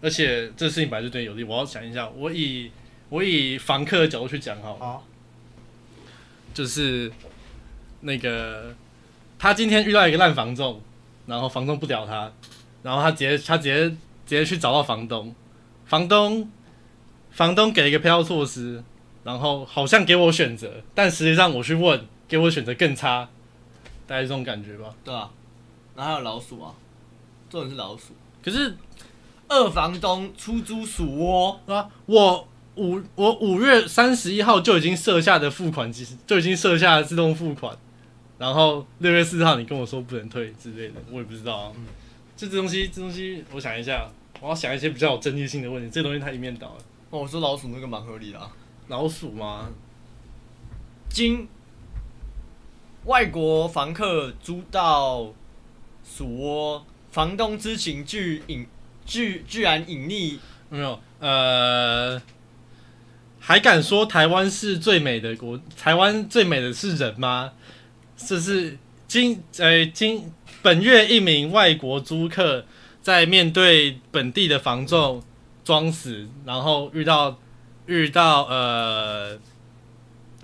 而且这事情本来就对你有利。我要想一下，我以我以房客的角度去讲好了，好，就是那个他今天遇到一个烂房仲，然后房东不屌他，然后他直接他直接直接去找到房东，房东房东给了一个配套措施，然后好像给我选择，但实际上我去问，给我选择更差，大概是这种感觉吧。对啊，然后还有老鼠啊，重点是老鼠。可是二房东出租鼠窝，啊，我五我五月三十一号就已经设下的付款，其实就已经设下了自动付款，然后六月四号你跟我说不能退之类的，我也不知道啊。就这东西，这东西我想一下，我要想一些比较有争议性的问题，这东西太一面倒了。哦，我说老鼠那个蛮合理的、啊。老鼠吗？经外国房客租到鼠窝，房东知情具隐居居然隐匿，没有，呃，还敢说台湾是最美的国？台湾最美的是人吗？这是今呃今本月一名外国租客在面对本地的房仲装死，然后遇到遇到呃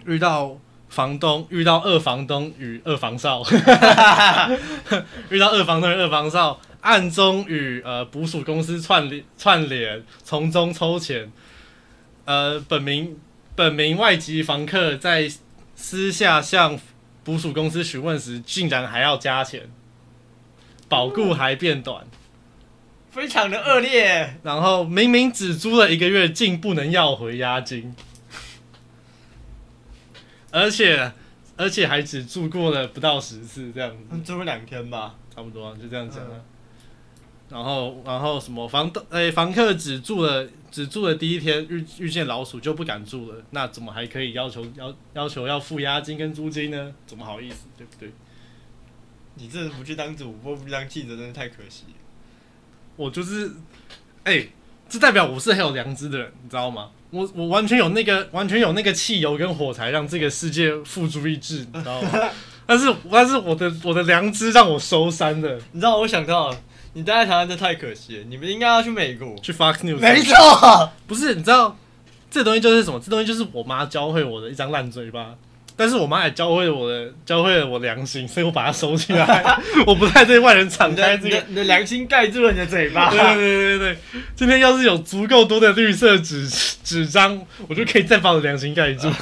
遇到房东遇到二房东与二房少，遇到二房东与二房少暗中与呃捕鼠公司串联串联，从中抽钱。呃，本名本名外籍房客在私下向捕鼠公司询问时，竟然还要加钱，保固还变短。非常的恶劣。然后明明只租了一个月，竟不能要回押金，而且而且还只住过了不到十次，这样子。租了两天吧，差不多、啊、就这样讲啊。然后，然后什么房东诶、房客只住了只住了第一天遇遇见老鼠就不敢住了，那怎么还可以要求要要求要付押金跟租金呢？怎么好意思，对不对？你这不去当主播，不去当记者，真的太可惜了。我就是，哎、这代表我是很有良知的人，你知道吗？我我完全有那个完全有那个汽油跟火柴让这个世界付诸一致，你知道吗？但是但是我的我的良知让我收山了，你知道我想到了，你待在台湾这太可惜了，你们应该要去美国。去 Fox News，没错，不是，你知道这东西就是什么？这东西就是我妈教会我的一张烂嘴巴，但是我妈也教会了我的，教会了我良心，所以我把它收起来，我不太对外人敞开这个。你的你的良心盖住了你的嘴巴。对对对对对，今天要是有足够多的绿色纸纸张，我就可以再把我的良心盖住。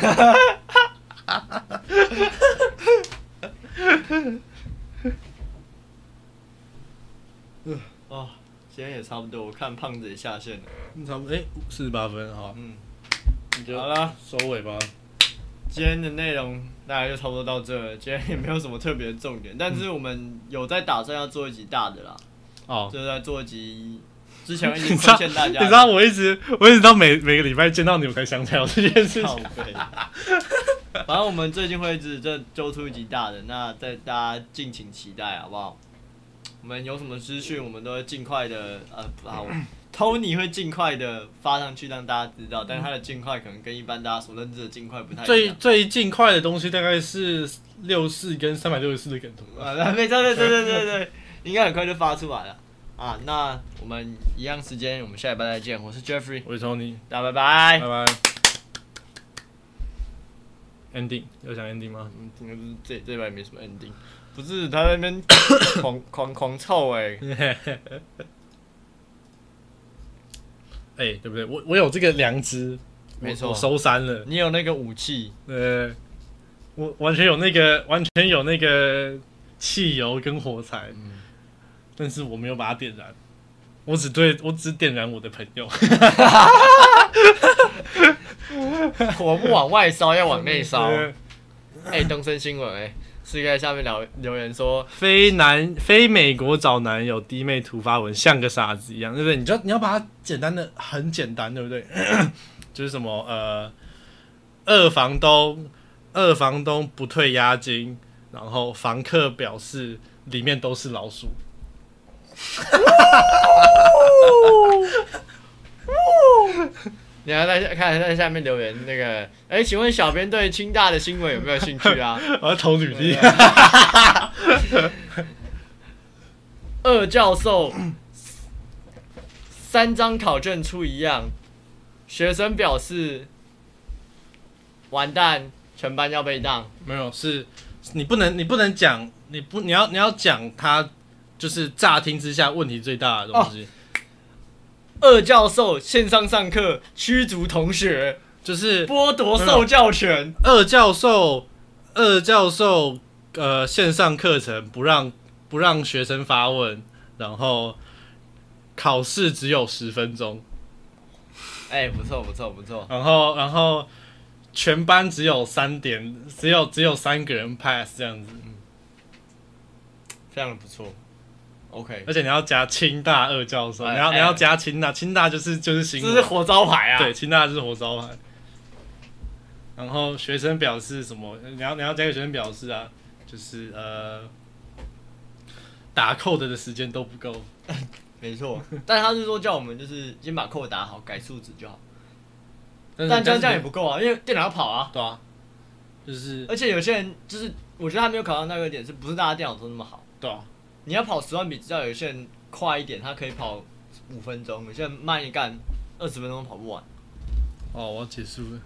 哦，今天也差不多，我看胖子也下线了。差不多，哎，四十八分，哈，嗯，你就好了，收尾吧。今天的内容大概就差不多到这了。今天也没有什么特别的重点，但是我们有在打算要做一集大的啦，哦，就是在做一集之前一直 你知道亏欠大家的。你知道我一直我一直到每每个礼拜见到你，我才想起来有这件事情。背。反正我们最近会一直这揪出一集大的，那在大家敬请期待，好不好？我们有什么资讯，我们都会尽快的呃，好，Tony 会尽快的发上去让大家知道，但是他的尽快可能跟一般大家所认知的尽快不太一样。最最尽快的东西大概是六四跟三百六十四的梗图吧。啊，没错，对对对对对，应该很快就发出来了啊。那我们一样时间，我们下礼拜再见。我是 Jeffrey，我是 Tony，大家拜拜拜。拜。ending 要讲 ending 吗？嗯，应该是这这边没什么 ending，不是他在那边 狂狂狂臭哎、哎、对不对？我我有这个良知，没错我收山了。你有那个武器，呃，我完全有那个，完全有那个汽油跟火柴，嗯但是我没有把它点燃。我只对我只点燃我的朋友。火不往外烧，要往内烧。呃哎、东森新闻哎、是在下面留留言说，非男非美国找男友，弟妹突发文像个傻子一样，对不对？你就你要把它简单的很简单，对不对？就是什么呃，二房东二房东不退押金，然后房客表示里面都是老鼠。你要在下看在下面留言那个，哎、请问小编对清大的新闻有没有兴趣啊？我要投履历。二教授三张考卷出一样，学生表示完蛋，全班要被当。没有，是你不能，你不能讲，你不，你要你要讲他就是乍听之下问题最大的东西，二教授线上上课驱逐同学，就是剥夺受教权。二教授，二教授，呃，线上课程不让不让学生发问，然后考试只有十分钟，哎、不错不错不错，然后然后全班只有三点，只有只有三个人 pass 这样子，嗯。非常的不错。OK，而且你要加清大二教授，你要你要加清大，清大就是就是新闻这是活招牌啊！对，，清大就是活招牌。然后学生表示什么？你要你要加给学生表示啊，就是呃，打扣的的时间都不够。没错。但他是说叫我们就是先把扣打好，改数值就好。但但这样这样也不不够啊，因为电脑要跑啊。对啊，就是而且有些人就是，我觉得他没有考到那个点，是不是大家电脑都那么好？对啊，你要跑十万笔资料，有些人快一点，他可以跑五分钟；有些人慢一干，二十分钟跑不完。哦，我要结束了。